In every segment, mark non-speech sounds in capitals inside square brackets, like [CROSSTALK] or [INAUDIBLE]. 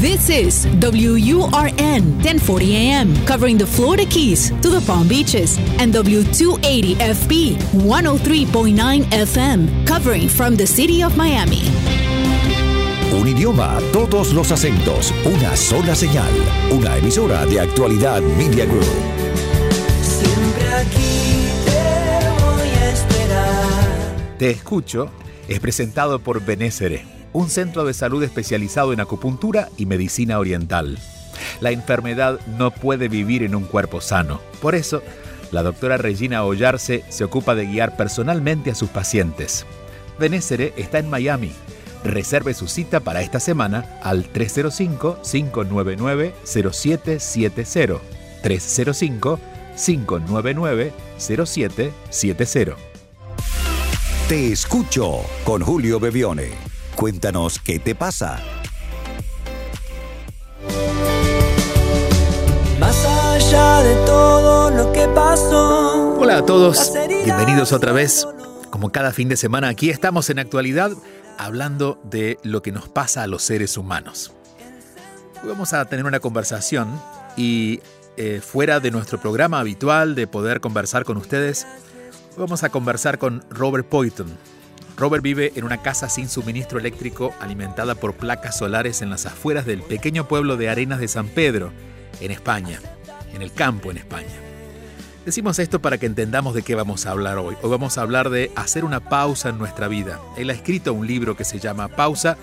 This is WURN 1040 AM, covering the Florida Keys to the Palm Beaches, and W280 FB 103.9 FM, covering from the city of Miami. Un idioma, todos los acentos, una sola señal. Una emisora de actualidad Media Group. Siempre aquí te voy a esperar. Te escucho es presentado por Benésere, un centro de salud especializado en acupuntura y medicina oriental. La enfermedad no puede vivir en un cuerpo sano. Por eso, la doctora Regina Ollarse se ocupa de guiar personalmente a sus pacientes. Benésere está en Miami. Reserve su cita para esta semana al 305-599-0770. 305-599-0770. Te escucho con Julio Bebione. Cuéntanos qué te pasa. Más allá de todo lo que pasó. Hola a todos, bienvenidos otra vez. Como cada fin de semana aquí estamos en actualidad hablando de lo que nos pasa a los seres humanos. Hoy vamos a tener una conversación y eh, fuera de nuestro programa habitual de poder conversar con ustedes, vamos a conversar con Robert Poyton. Robert vive en una casa sin suministro eléctrico alimentada por placas solares en las afueras del pequeño pueblo de Arenas de San Pedro, en España, en el campo en España. Decimos esto para que entendamos de qué vamos a hablar hoy. Hoy vamos a hablar de hacer una pausa en nuestra vida. Él ha escrito un libro que se llama Pausa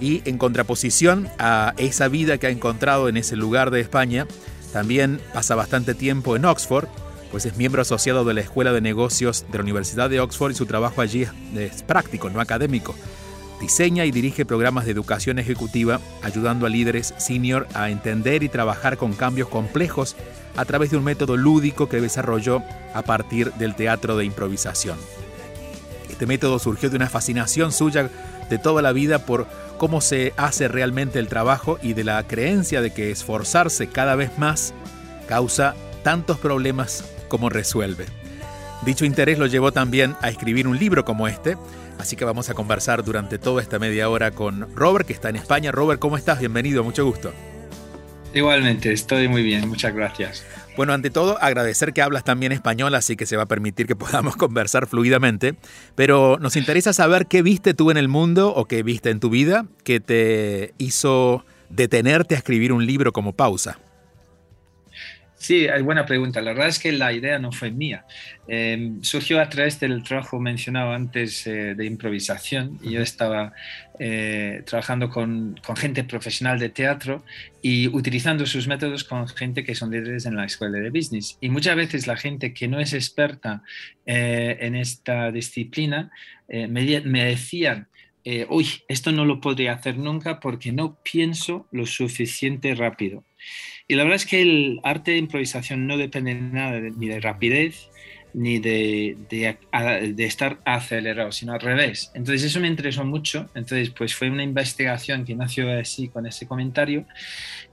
y en contraposición a esa vida que ha encontrado en ese lugar de España, también pasa bastante tiempo en Oxford, pues es miembro asociado de la Escuela de Negocios de la Universidad de Oxford y su trabajo allí es- práctico, no académico. Diseña y dirige programas de educación ejecutiva, ayudando a líderes senior a entender y trabajar con cambios complejos a través de un método lúdico que desarrolló a partir del teatro de improvisación. Este método surgió de una fascinación suya de toda la vida por cómo se hace realmente el trabajo y de la creencia de que esforzarse cada vez más causa tantos problemas como resuelve. Dicho interés lo llevó también a escribir un libro como este, así que vamos a conversar durante toda esta media hora con Robert, que está en España. Robert, ¿cómo estás? Bienvenido, mucho gusto. Igualmente, estoy muy bien, muchas gracias. Bueno, ante todo, agradecer que hablas también español, así que se va a permitir que [LAUGHS] podamos conversar fluidamente. Pero nos interesa saber qué viste tú en el mundo o qué viste en tu vida que te hizo detenerte a escribir un libro como pausa. Sí, es buena pregunta. La verdad es que la idea no fue mía. Eh, surgió a través del trabajo mencionado antes eh, de improvisación. Yo estaba eh, trabajando con, con gente profesional de teatro y utilizando sus métodos con gente que son líderes en la escuela de business. Y muchas veces la gente que no es experta eh, en esta disciplina me, me decían, eh, uy, esto no lo podría hacer nunca porque no pienso lo suficiente rápido. Y la verdad es que el arte de improvisación no depende nada ni de rapidez ni de, de, de estar acelerado, sino al revés. Entonces eso me interesó mucho. Entonces pues fue una investigación que nació así con ese comentario.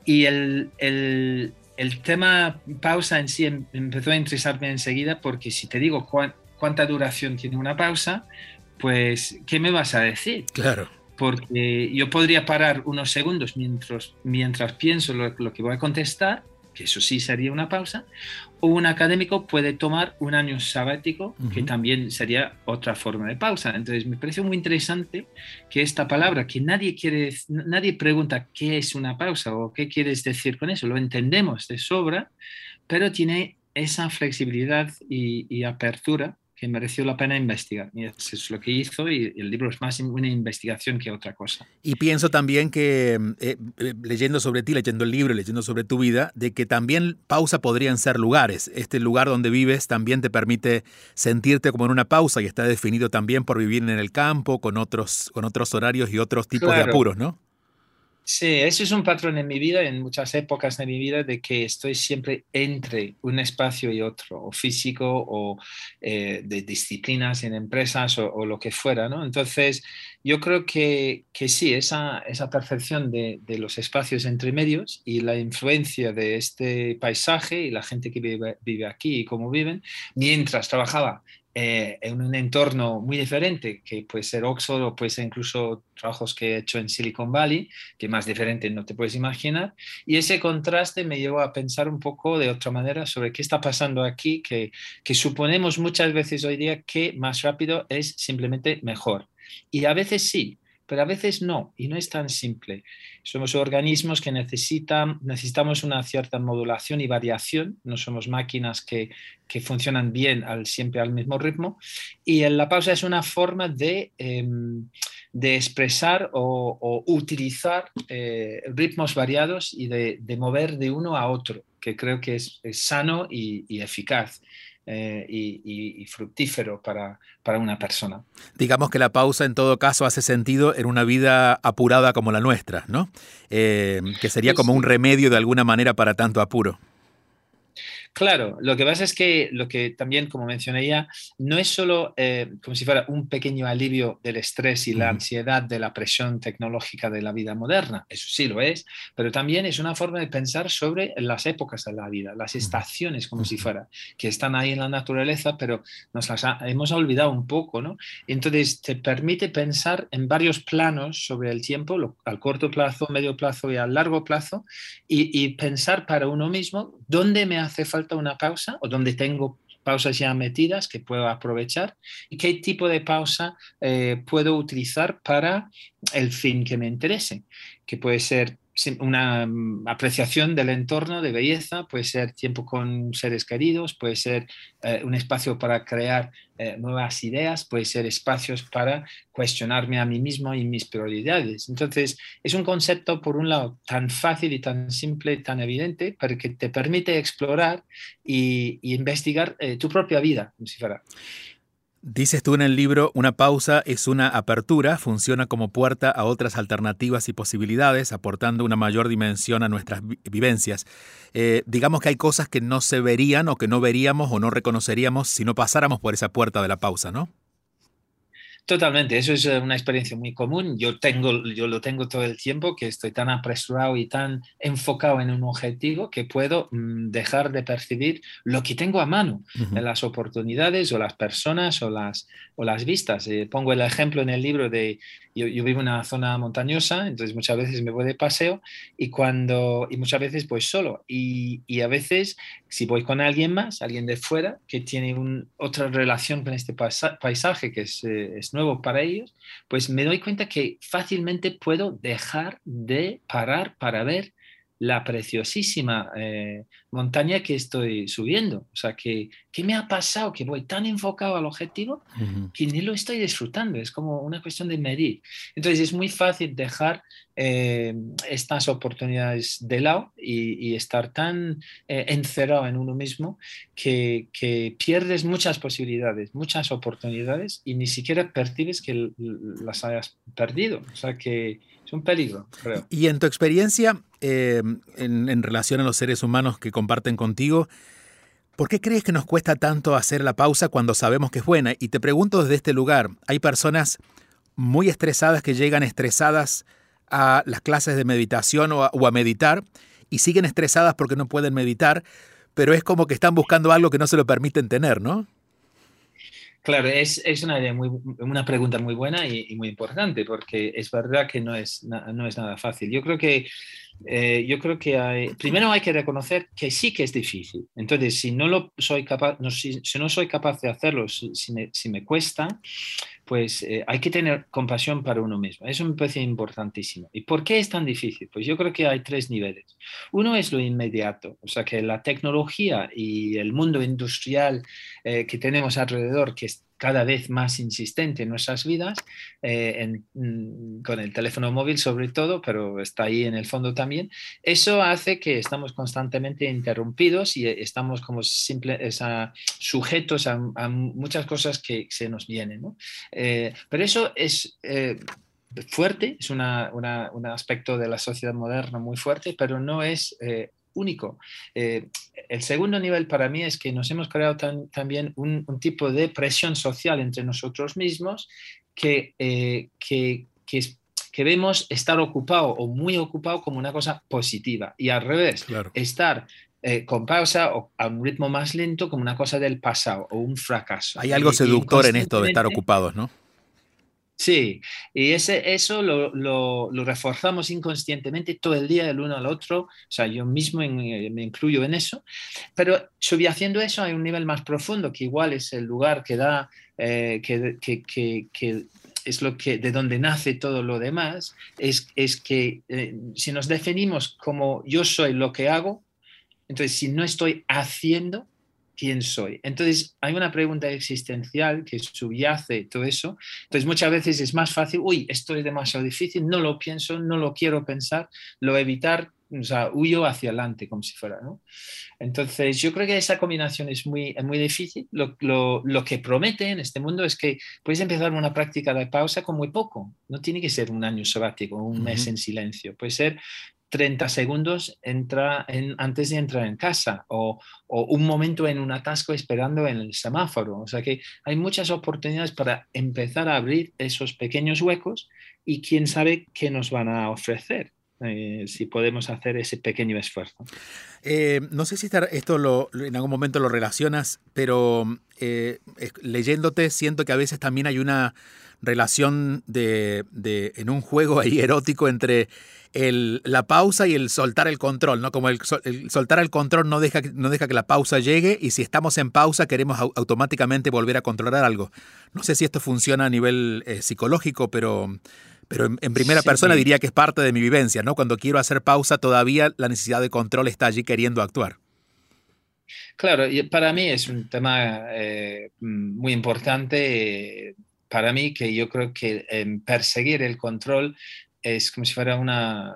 Y el, el, el tema pausa en sí em- empezó a interesarme enseguida porque si te digo cuán- cuánta duración tiene una pausa, pues ¿qué me vas a decir? Claro. porque yo podría parar unos segundos mientras, mientras pienso lo, lo que voy a contestar, que eso sí sería una pausa, o un académico puede tomar un año sabático, que también sería otra forma de pausa. Entonces me pareció muy interesante que esta palabra, que nadie quiere, nadie pregunta qué es una pausa o qué quieres decir con eso, lo entendemos de sobra, pero tiene esa flexibilidad y, y apertura que mereció la pena investigar. Y eso es lo que hizo y el libro es más una investigación que otra cosa. Y pienso también que eh, eh, leyendo sobre ti, leyendo el libro, leyendo sobre tu vida, de que también pausa podrían ser lugares. Este lugar donde vives también te permite sentirte como en una pausa y está definido también por vivir en el campo, con otros, con otros horarios y otros tipos de apuros, ¿no? Sí, eso es un patrón en mi vida, en muchas épocas de mi vida, de que estoy siempre entre un espacio y otro, o físico, o eh, de disciplinas en empresas, o, lo que fuera. Entonces, yo creo que, que sí, esa, esa perfección de, los espacios entre medios y la influencia de este paisaje y la gente que vive aquí y cómo viven, mientras trabajaba eh, en un entorno muy diferente, que puede ser Oxford o puede ser incluso trabajos que he hecho en Silicon Valley, que más diferente no te puedes imaginar. Y ese contraste me llevó a pensar un poco de otra manera sobre qué está pasando aquí, que, que suponemos muchas veces hoy día que más rápido es simplemente mejor. Y a veces sí, pero a veces no, y no es tan simple. Somos organismos que necesitan, necesitamos una cierta modulación y variación, no somos máquinas que, funcionan bien al, siempre al mismo ritmo, y en la pausa es una forma de, em, de expresar o, utilizar eh, ritmos variados y de, mover de uno a otro, que creo que es, sano y eficaz. Eh, y, fructífero para, para, una persona. Digamos que la pausa en todo caso hace sentido en una vida apurada como la nuestra, ¿no? Eh, que sería como un remedio de alguna manera para tanto apuro. Claro, lo que pasa es que lo que también, como mencioné ya, no es solo eh, como si fuera un pequeño alivio del estrés y la ansiedad de la presión tecnológica de la vida moderna, eso sí lo es, pero también es una forma de pensar sobre las épocas de la vida, las estaciones como si fuera, que están ahí en la naturaleza, pero nos las hemos olvidado un poco, ¿no? Entonces te permite pensar en varios planos sobre el tiempo, al corto plazo, medio plazo y al largo plazo, y, y pensar para uno mismo dónde me hace falta una pausa o donde tengo pausas ya metidas que puedo aprovechar y qué tipo de pausa eh, puedo utilizar para el fin que me interese, que puede ser una mm, apreciación del entorno de belleza, puede ser tiempo con seres queridos, puede ser eh, un espacio para crear eh, nuevas ideas, puede ser espacios para cuestionarme a mí mismo y mis prioridades. Entonces, es un concepto, por un lado, tan fácil y tan simple, tan evidente, pero que te permite explorar y, investigar eh, tu propia vida, como si fuera. Dices tú en el libro, una pausa es una apertura, funciona como puerta a otras alternativas y posibilidades, aportando una mayor dimensión a nuestras vivencias. Eh, digamos que hay cosas que no se verían o que no veríamos o no reconoceríamos si no pasáramos por esa puerta de la pausa, ¿no? Totalmente, eso es eh, una experiencia muy común. Yo, tengo, yo lo tengo todo el tiempo, que estoy tan apresurado y tan enfocado en un objetivo que puedo mm, dejar de percibir lo que tengo a mano, las oportunidades o las personas o las, o las vistas. Eh, pongo el ejemplo en el libro de, yo, vivo en una zona montañosa, entonces muchas veces me voy de paseo y, cuando, y muchas veces voy solo. Y, y a veces si voy con alguien más, alguien de fuera, que tiene un, otra relación con este paisaje que es, eh, es, nuevo para ellos, pues me doy cuenta que fácilmente puedo dejar de parar para ver la preciosísima eh, montaña que estoy subiendo. O sea, que, ¿qué me ha pasado? Que voy tan enfocado al objetivo que ni lo estoy disfrutando. Es como una cuestión de medir. Entonces es muy fácil dejar eh, estas oportunidades de lado y, estar tan eh, encerrado en uno mismo que, que, pierdes muchas posibilidades, muchas oportunidades y ni siquiera percibes que las hayas perdido. O sea que es un peligro, creo. Y en tu experiencia, eh, en, relación a los seres humanos que comparten contigo, ¿por qué crees que nos cuesta tanto hacer la pausa cuando sabemos que es buena? Y te pregunto desde este lugar, hay personas muy estresadas que llegan estresadas a las clases de meditación o a meditar y siguen estresadas porque no pueden meditar, pero es como que están buscando algo que no se lo permiten tener, ¿no? Claro, es, es una, muy, una, pregunta muy buena y, muy importante porque es verdad que no es, no es nada fácil. Yo creo que, eh, yo creo que hay, primero hay que reconocer que sí que es difícil. Entonces, si no, lo soy capaz, no, si, no soy capaz de hacerlo, si, me, si me, cuesta, pues eh, hay que tener compasión para uno mismo. Eso me parece importantísimo. ¿Y por qué es tan difícil? Pues yo creo que hay tres niveles. Uno es lo inmediato, o sea que la tecnología y el mundo industrial eh, que tenemos alrededor, que es cada vez más insistente en nuestras vidas, eh, mm, con el teléfono móvil sobre todo, pero está ahí en el fondo también, eso hace que estamos constantemente interrumpidos y estamos como simple, sujetos a, muchas cosas que se nos vienen. Eh, pero eso es eh, fuerte, es un aspecto de la sociedad moderna muy fuerte, pero no es único. Eh, el segundo nivel para mí es que nos hemos creado también un, tipo de presión social entre nosotros mismos que, eh, que, que, vemos estar ocupado o muy ocupado como una cosa positiva y al revés, estar con pausa o a un ritmo más lento como una cosa del pasado o un fracaso. Hay algo seductor en esto de estar ocupados, ¿no? Sí, y ese, eso lo, reforzamos inconscientemente todo el día el uno al otro, o sea, yo mismo eh, me incluyo en eso, pero haciendo eso hay un nivel más profundo que igual es el lugar que da, eh, que, es lo que de donde nace todo lo demás, es, es que eh, si nos definimos como yo soy lo que hago, entonces si no estoy haciendo, quién soy. Entonces, hay una pregunta existencial que subyace todo eso. Entonces, muchas veces es más fácil, uy, esto es demasiado difícil, no lo pienso, no lo quiero pensar, lo evitar, o sea, huyo hacia adelante como si fuera, ¿no? Entonces, yo creo que esa combinación es muy, muy difícil. Lo, lo, que promete en este mundo es que puedes empezar una práctica de pausa con muy poco. No tiene que ser un año sabático, un mes en silencio. Puede ser 30 segundos entra en, antes de entrar en casa o, un momento en un atasco esperando en el semáforo. O sea que hay muchas oportunidades para empezar a abrir esos pequeños huecos y quién sabe qué nos van a ofrecer. Eh, si podemos hacer ese pequeño esfuerzo. Eh, no sé si esto lo, en algún momento lo relacionas, pero eh, leyéndote siento que a veces también hay una relación de, en un juego ahí erótico entre la pausa y el soltar el control, ¿no? Como el, soltar el control no deja, no deja que la pausa llegue y si estamos en pausa queremos automáticamente volver a controlar algo. No sé si esto funciona a nivel eh, psicológico, pero, pero en, primera persona diría que es parte de mi vivencia, ¿no? Cuando quiero hacer pausa todavía la necesidad de control está allí queriendo actuar. Claro, para mí es un tema eh, muy importante para mí que yo creo que perseguir el control es como si fuera una,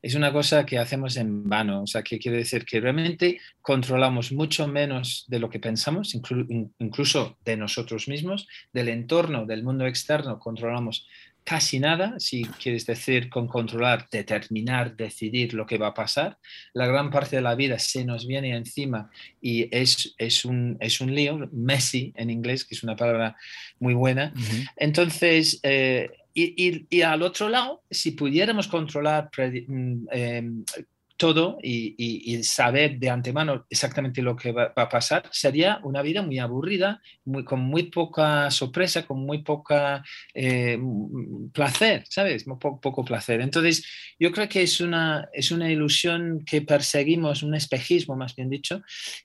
es una cosa que hacemos en vano. O sea, que quiere decir que realmente controlamos mucho menos de lo que pensamos, incluso de nosotros mismos, del entorno, del mundo externo, controlamos casi nada, si quieres decir con controlar, determinar, decidir lo que va a pasar. La gran parte de la vida se nos viene encima y es, es, un, es un lío, messy en inglés, que es una palabra muy buena. Entonces, eh, y, y, al otro lado, si pudiéramos controlar em, todo y, saber de antemano exactamente lo que va, a pasar, sería una vida muy aburrida, muy, con muy poca sorpresa, con muy poca eh, placer, ¿sabes? Muy poco placer. Entonces, yo creo que es una, es una ilusión que perseguimos, un espejismo más bien dicho,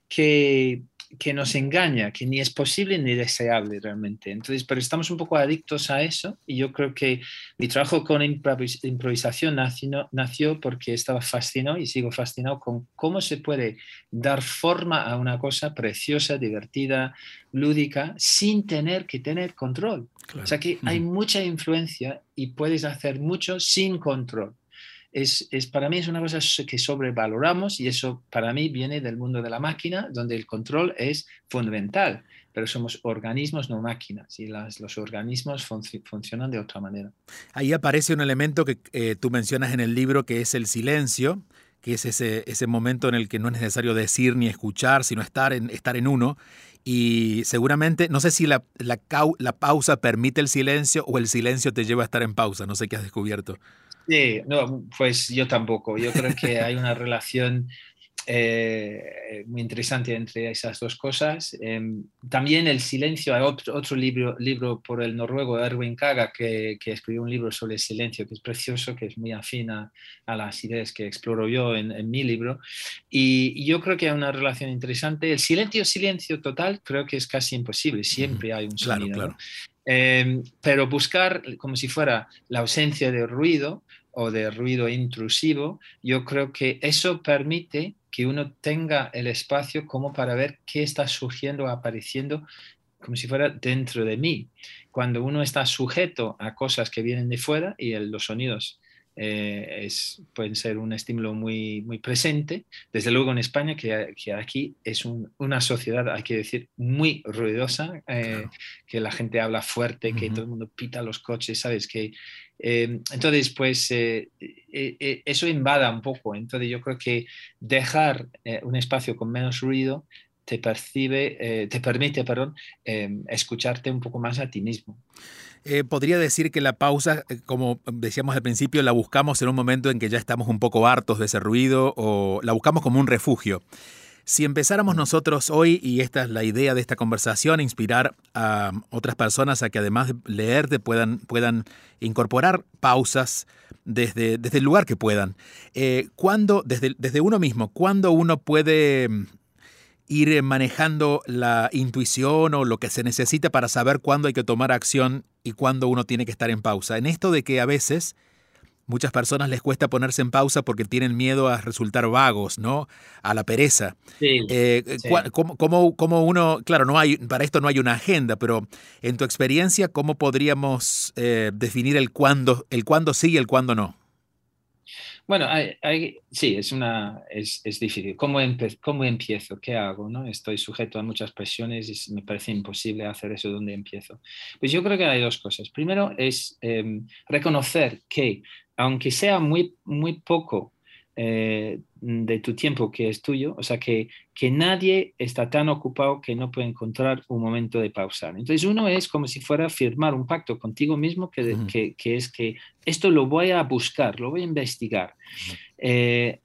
que que nos engaña, que ni es posible ni deseable realmente. Entonces, pero estamos un poco adictos a eso y yo creo que mi trabajo con improvisación nació, nació porque estaba fascinado y sigo fascinado con cómo se puede dar forma a una cosa preciosa, divertida, lúdica, sin tener que tener control. O sea que hay mucha influencia y puedes hacer mucho sin control es, para mí es una cosa que sobrevaloramos y eso para mí viene del mundo de la máquina, donde el control es fundamental, pero somos organismos, no máquinas, y los organismos funcionan de otra manera. Ahí aparece un elemento que eh, tú mencionas en el libro, que es el silencio, que es ese, ese momento en el que no es necesario decir ni escuchar, sino estar en, estar en uno. Y seguramente, no sé si la, la pausa permite el silencio o el silencio te lleva a estar en pausa, no sé qué has descubierto. Sí, no, pues yo tampoco. Yo creo que hay una relación eh, muy interesante entre esas dos cosas. Em, también el silencio, hay otro, otro, libro, libro por el noruego Erwin Kaga que, que, escribió un libro sobre el silencio que es precioso, que es muy afín a, las ideas que exploro yo en, mi libro. Y, yo creo que hay una relación interesante. El silencio, silencio total, creo que es casi imposible. Siempre hay un sonido. Claro, em, pero buscar como si fuera la ausencia de ruido o de ruido intrusivo, yo creo que eso permite que uno tenga el espacio como para ver qué está surgiendo, apareciendo, como si fuera dentro de mí. Cuando uno está sujeto a cosas que vienen de fuera y los sonidos eh, es, pueden ser un estímulo muy, muy presente. Desde luego en España, que, que aquí es una sociedad, hay que decir, muy ruidosa, eh, que la gente habla fuerte, que todo el mundo pita los coches, ¿sabes? Que, eh, entonces, pues eso invada un poco. Entonces yo creo que dejar un espacio con menos ruido te percibe, te permite, perdón, escucharte un poco más a ti mismo. Eh, podría decir que la pausa, eh, como decíamos al principio, la buscamos en un momento en que ya estamos un poco hartos de ese ruido o la buscamos como un refugio. Si empezáramos nosotros hoy, y esta es la idea de esta conversación, inspirar a otras personas a que además de leerte puedan, puedan incorporar pausas desde, desde el lugar que puedan. Eh, desde, desde uno mismo, ¿cuándo uno puede mm, ir manejando la intuición o lo que se necesita para saber cuándo hay que tomar acción y cuándo uno tiene que estar en pausa? En esto de que a veces Muchas personas les cuesta ponerse en pausa porque tienen miedo a resultar vagos, ¿no? A la pereza. Sí, eh, ¿cómo, uno, claro, no hay, para esto no hay una agenda, pero en tu experiencia, ¿cómo podríamos eh, definir el cuándo, el cuándo sí y el cuándo no? Bueno, sí, es, una, es, difícil. ¿Cómo, ¿Cómo, empiezo? ¿Qué hago? ¿no? Estoy sujeto a muchas presiones y me parece imposible hacer eso donde empiezo. Pues yo creo que hay dos cosas. Primero es em, reconocer que aunque sea muy, muy poco eh, de tu tiempo que es tuyo, o sea, que, que nadie está tan ocupado que no puede encontrar un momento de pausar. Entonces, uno es como si fuera a firmar un pacto contigo mismo, que, que, que es que esto lo voy a buscar, lo voy a investigar. Eh,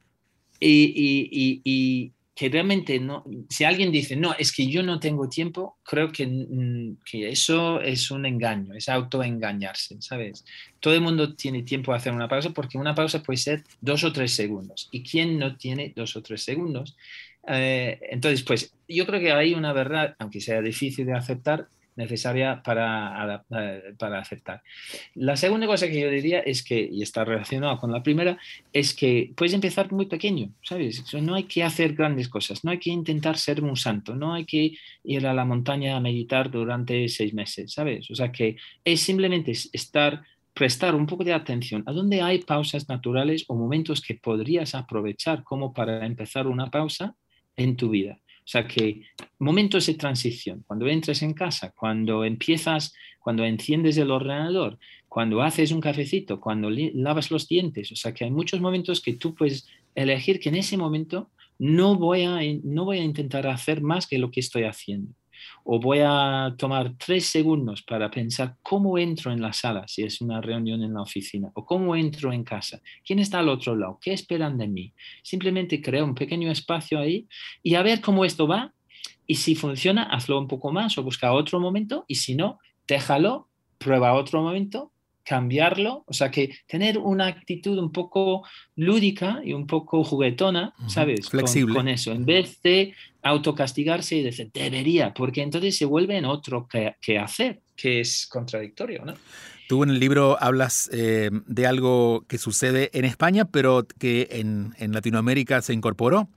y, y, que realmente no, si alguien dice, no, es que yo no tengo tiempo, creo que, mm, que eso es un engaño, es autoengañarse, ¿sabes? Todo el mundo tiene tiempo de hacer una pausa porque una pausa puede ser dos o tres segundos. ¿Y quién no tiene dos o tres segundos? Eh, entonces, pues yo creo que hay una verdad, aunque sea difícil de aceptar, necesaria para, para aceptar. La segunda cosa que yo diría es que, y está relacionado con la primera, es que puedes empezar muy pequeño, ¿sabes? No hay que hacer grandes cosas, no hay que intentar ser un santo, no hay que ir a la montaña a meditar durante seis meses, ¿sabes? O sea que es simplemente estar prestar un poco de atención a dónde hay pausas naturales o momentos que podrías aprovechar como para empezar una pausa en tu vida. O sea que momentos de transición, cuando entres en casa, cuando empiezas, cuando enciendes el ordenador, cuando haces un cafecito, cuando lavas los dientes, o sea que hay muchos momentos que tú puedes elegir que en ese momento no voy a, no voy a intentar hacer más que lo que estoy haciendo o voy a tomar tres segundos para pensar cómo entro en la sala si es una reunión en la oficina o cómo entro en casa, quién está al otro lado, qué esperan de mí. Simplemente crea un pequeño espacio ahí y a ver cómo esto va y si funciona, hazlo un poco más o busca otro momento y si no, déjalo, prueba otro momento cambiarlo, o sea que tener una actitud un poco lúdica y un poco juguetona, ¿sabes? Flexible. Con, eso, en vez de autocastigarse y decir, debería, porque entonces se vuelve en otro que, hacer, que es contradictorio, ¿no? Tú en el libro hablas eh, de algo que sucede en España, pero que en, en Latinoamérica se incorporó.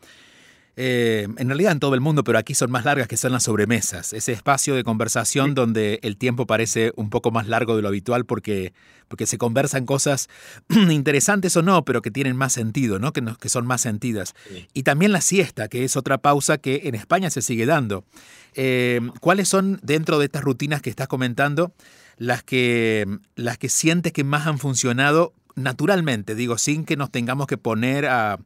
Eh, en realidad en todo el mundo, pero aquí son más largas que son las sobremesas, ese espacio de conversación donde el tiempo parece un poco más largo de lo habitual porque, porque se conversan cosas [CLEARS THROAT] interesantes o no, pero que tienen más sentido, ¿no? que, que son más sentidas. Y también la siesta, que es otra pausa que en España se sigue dando. Eh, ¿Cuáles son dentro de estas rutinas que estás comentando las que, las que sientes que más han funcionado naturalmente, digo, sin que nos tengamos que poner a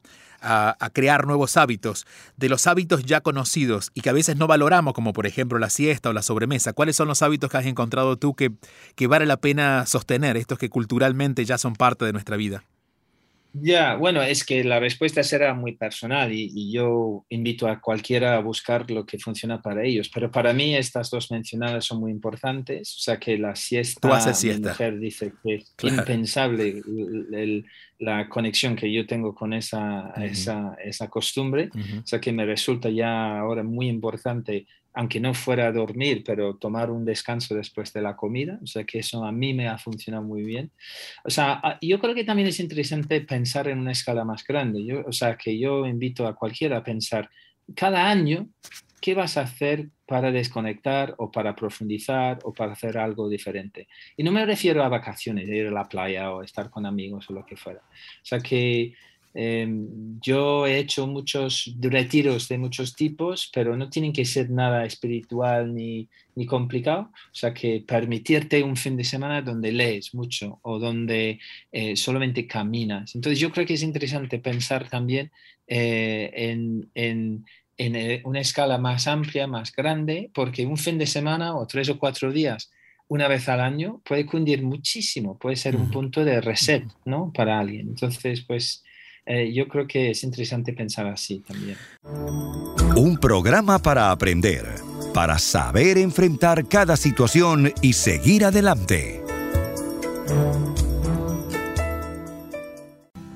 a, crear nuevos hábitos, de los hábitos ya conocidos y que a veces no valoramos, como por ejemplo la siesta o la sobremesa. ¿Cuáles son los hábitos que has encontrado tú que, que vale la pena sostener, estos que culturalmente ya son parte de nuestra vida? Ya, bueno, es que la respuesta será muy personal y, yo invito a cualquiera a buscar lo que funciona para ellos. Pero para mí estas dos mencionadas son muy importantes. O sea que la siesta, Tú haces siesta. mujer dice que es impensable la conexión que yo tengo con esa, esa, esa, costumbre. O sea que me resulta ya ahora muy importante aunque no fuera a dormir, pero tomar un descanso después de la comida. O sea que eso a mí me ha funcionado muy bien. O sea, yo creo que también es interesante pensar en una escala más grande. Yo, o sea, que yo invito a cualquiera a pensar cada año qué vas a hacer para desconectar o para profundizar o para hacer algo diferente. Y no me refiero a vacaciones, ir a la playa o estar con amigos o lo que fuera. O sea que Em, yo he hecho muchos retiros de muchos tipos, pero no tienen que ser nada espiritual ni, ni, complicado. O sea, que permitirte un fin de semana donde lees mucho o donde eh, solamente caminas. Entonces, yo creo que es interesante pensar también eh, en, en, en eh, una escala más amplia, más grande, porque un fin de semana o tres o cuatro días una vez al año puede cundir muchísimo, puede ser un punto de reset, ¿no? Para alguien. Entonces, pues eh, yo creo que es interesante pensar así también. Un programa para aprender, para saber enfrentar cada situación y seguir adelante.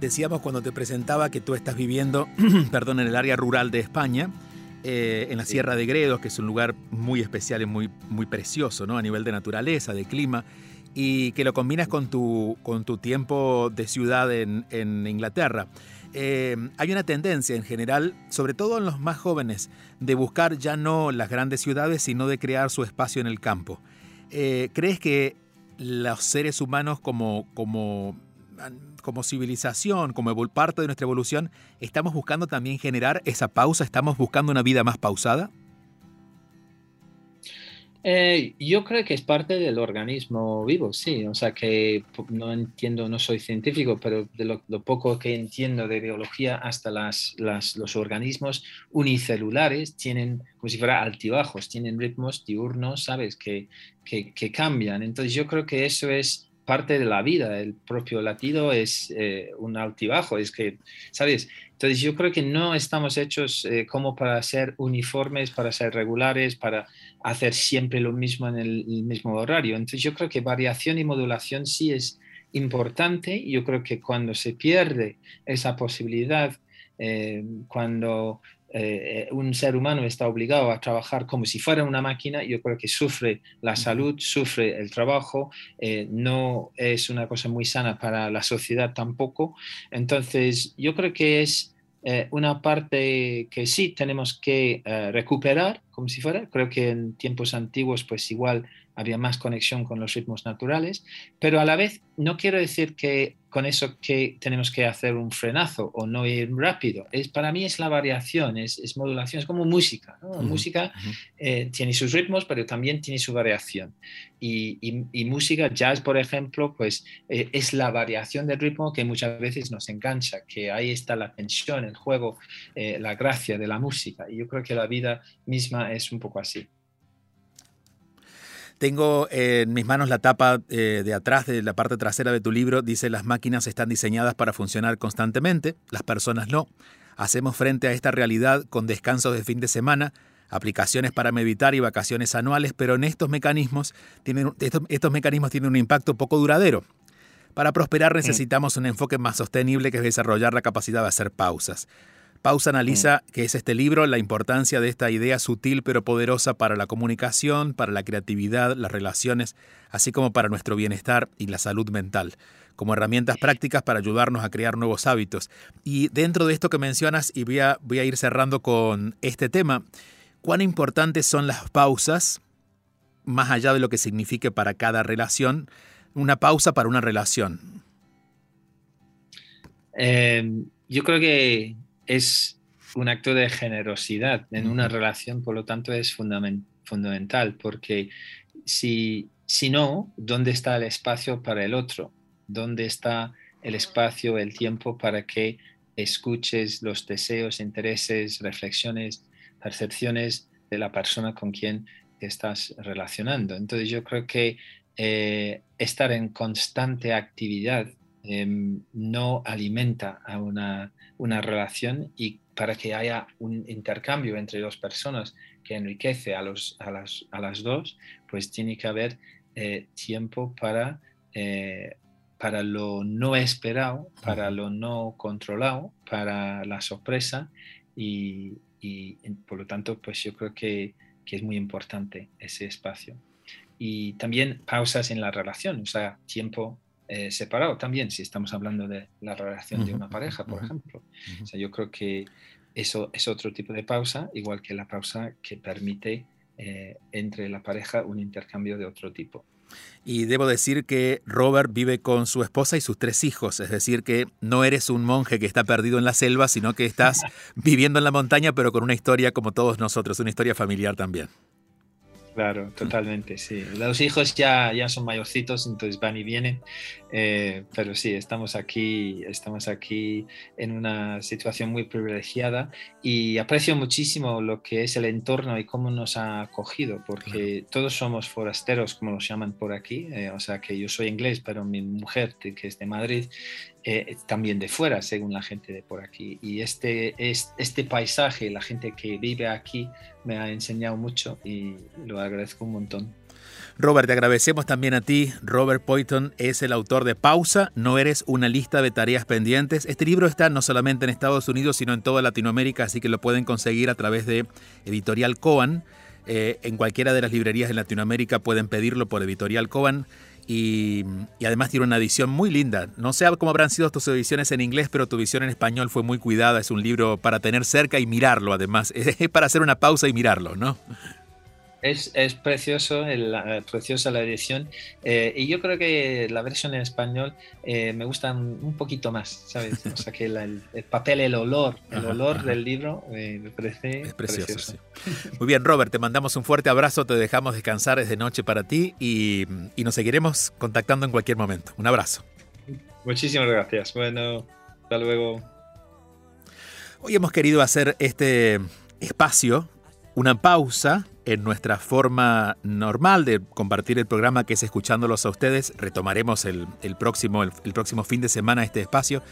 Decíamos cuando te presentaba que tú estás viviendo, [CLEARS THROAT] perdón, en el área rural de España, eh, en la Sierra de Gredos, que es un lugar muy especial y muy, muy precioso, ¿no? A nivel de naturaleza, de clima, y que lo combinas con tu, con tu tiempo de ciudad en, Inglaterra. Eh, hay una tendencia en general, sobre todo en los más jóvenes, de buscar ya no las grandes ciudades, sino de crear su espacio en el campo. Eh, ¿Crees que los seres humanos como, como como civilización, como parte de nuestra evolución, estamos buscando también generar esa pausa, estamos buscando una vida más pausada? Eh, yo creo que es parte del organismo vivo, sí. O sea que no entiendo, no soy científico, pero de lo, poco que entiendo de biología, hasta los organismos unicelulares tienen, como si fuera altibajos, tienen ritmos diurnos, ¿sabes? Que cambian. Entonces yo creo que eso es parte de la vida, el propio latido es eh, un altibajo, es que, ¿sabes? Entonces yo creo que no estamos hechos eh, como para ser uniformes, para ser regulares, para hacer siempre lo mismo en el, mismo horario. Entonces yo creo que variación y modulación sí es importante. Yo creo que cuando se pierde esa posibilidad, eh, cuando eh, un ser humano está obligado a trabajar como si fuera una máquina, yo creo que sufre la salud, sufre el trabajo, eh, no es una cosa muy sana para la sociedad tampoco. Entonces, yo creo que es eh, una parte que sí tenemos que recuperar, como si fuera. Creo que en tiempos antiguos, pues igual había más conexión con los ritmos naturales, pero a la vez no quiero decir que con eso que tenemos que hacer un frenazo o no ir rápido. Es, para mí es la variación, es, modulación, es como música. música eh, tiene sus ritmos, pero también tiene su variación. Y, música, jazz, por ejemplo, pues eh, es la variación del ritmo que muchas veces nos engancha, que ahí está la tensión, el juego, eh, la gracia de la música. Y yo creo que la vida misma es un poco así. Tengo en mis manos la tapa eh, de atrás de la parte trasera de tu libro. Dice, las máquinas están diseñadas para funcionar constantemente, las personas no. Hacemos frente a esta realidad con descansos de fin de semana, aplicaciones para meditar y vacaciones anuales, pero en estos mecanismos tienen, estos mecanismos tienen un impacto poco duradero. Para prosperar necesitamos un enfoque más sostenible que es desarrollar la capacidad de hacer pausas. Pausa analiza, que es este libro, la importancia de esta idea sutil pero poderosa para la comunicación, para la creatividad, las relaciones, así como para nuestro bienestar y la salud mental, como herramientas prácticas para ayudarnos a crear nuevos hábitos. Y dentro de esto que mencionas, y voy a, voy a ir cerrando con este tema, ¿cuán importantes son las pausas, más allá de lo que signifique para cada relación, una pausa para una relación? Eh, yo creo que es un acto de generosidad en una relación, por lo tanto es fundamental, porque si, si no, ¿dónde está el espacio para el otro? ¿Dónde está el espacio, el tiempo para que escuches los deseos, intereses, reflexiones, percepciones de la persona con quien estás relacionando? Entonces yo creo que eh, estar en constante actividad Em, no alimenta a una, relación y para que haya un intercambio entre dos personas que enriquece a, los, a, las, a las dos, pues tiene que haber eh, tiempo para, eh, para lo no esperado, para lo no controlado, para la sorpresa y, por lo tanto, pues yo creo que, que es muy importante ese espacio. Y también pausas en la relación, o sea, tiempo eh, separado también, si estamos hablando de la relación de una pareja, por ejemplo. O sea, yo creo que eso es otro tipo de pausa, igual que la pausa que permite entre la pareja un intercambio de otro tipo. Y debo decir que Robert vive con su esposa y sus tres hijos, es decir, que no eres un monje que está perdido en la selva, sino que estás [LAUGHS] viviendo en la montaña, pero con una historia como todos nosotros, una historia familiar también. Claro, totalmente, sí. Los hijos ya, ya son mayorcitos, entonces van y vienen, eh, pero sí, estamos aquí, estamos aquí en una situación muy privilegiada y aprecio muchísimo lo que es el entorno y cómo nos ha acogido, porque todos somos forasteros, como los llaman por aquí, eh, o sea que yo soy inglés, pero mi mujer, que es de Madrid, eh, también de fuera, según la gente de por aquí. Y este, este paisaje, la gente que vive aquí, me ha enseñado mucho y lo agradezco un montón. Robert, te agradecemos también a ti. Robert Poyton es el autor de Pausa, no eres una lista de tareas pendientes. Este libro está no solamente en Estados Unidos, sino en toda Latinoamérica, así que lo pueden conseguir a través de Editorial Coan. Eh, en cualquiera de las librerías de Latinoamérica pueden pedirlo por Editorial Coan. Y, además tiene una edición muy linda. No sé cómo habrán sido tus ediciones en inglés, pero tu visión en español fue muy cuidada. Es un libro para tener cerca y mirarlo, además. [LAUGHS] Es para hacer una pausa y mirarlo, ¿no? Es, es precioso, la, preciosa la edición. Eh, y yo creo que la versión en español eh, me gusta un poquito más, ¿sabes? O sea, que el, papel, el olor, el olor del libro eh, me parece es precioso. Muy bien, Robert, te mandamos un fuerte abrazo, te dejamos descansar desde noche para ti y, y nos seguiremos contactando en cualquier momento. Un abrazo. Muchísimas gracias. Bueno, hasta luego. Hoy hemos querido hacer este espacio, una pausa en nuestra forma normal de compartir el programa que es escuchándolos a ustedes. Retomaremos el, próximo, el, próximo fin de semana este espacio.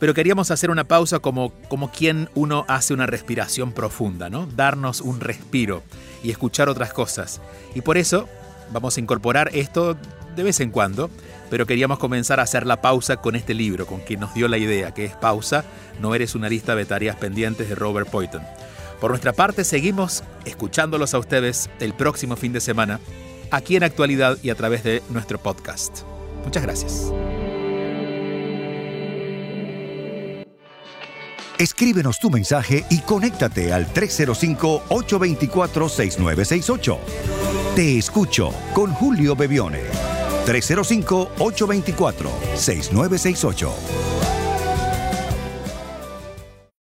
Pero queríamos hacer una pausa como, como quien uno hace una respiración profunda, ¿no? Darnos un respiro y escuchar otras cosas. Y por eso vamos a incorporar esto de vez en cuando, pero queríamos comenzar a hacer la pausa con este libro, con quien nos dio la idea, que es Pausa, no eres una lista de tareas pendientes de Robert Poyton. Por nuestra parte, seguimos escuchándolos a ustedes el próximo fin de semana, aquí en actualidad y a través de nuestro podcast. Muchas gracias. Escríbenos tu mensaje y conéctate al 305-824-6968. Te escucho con Julio Bebione. 305-824-6968.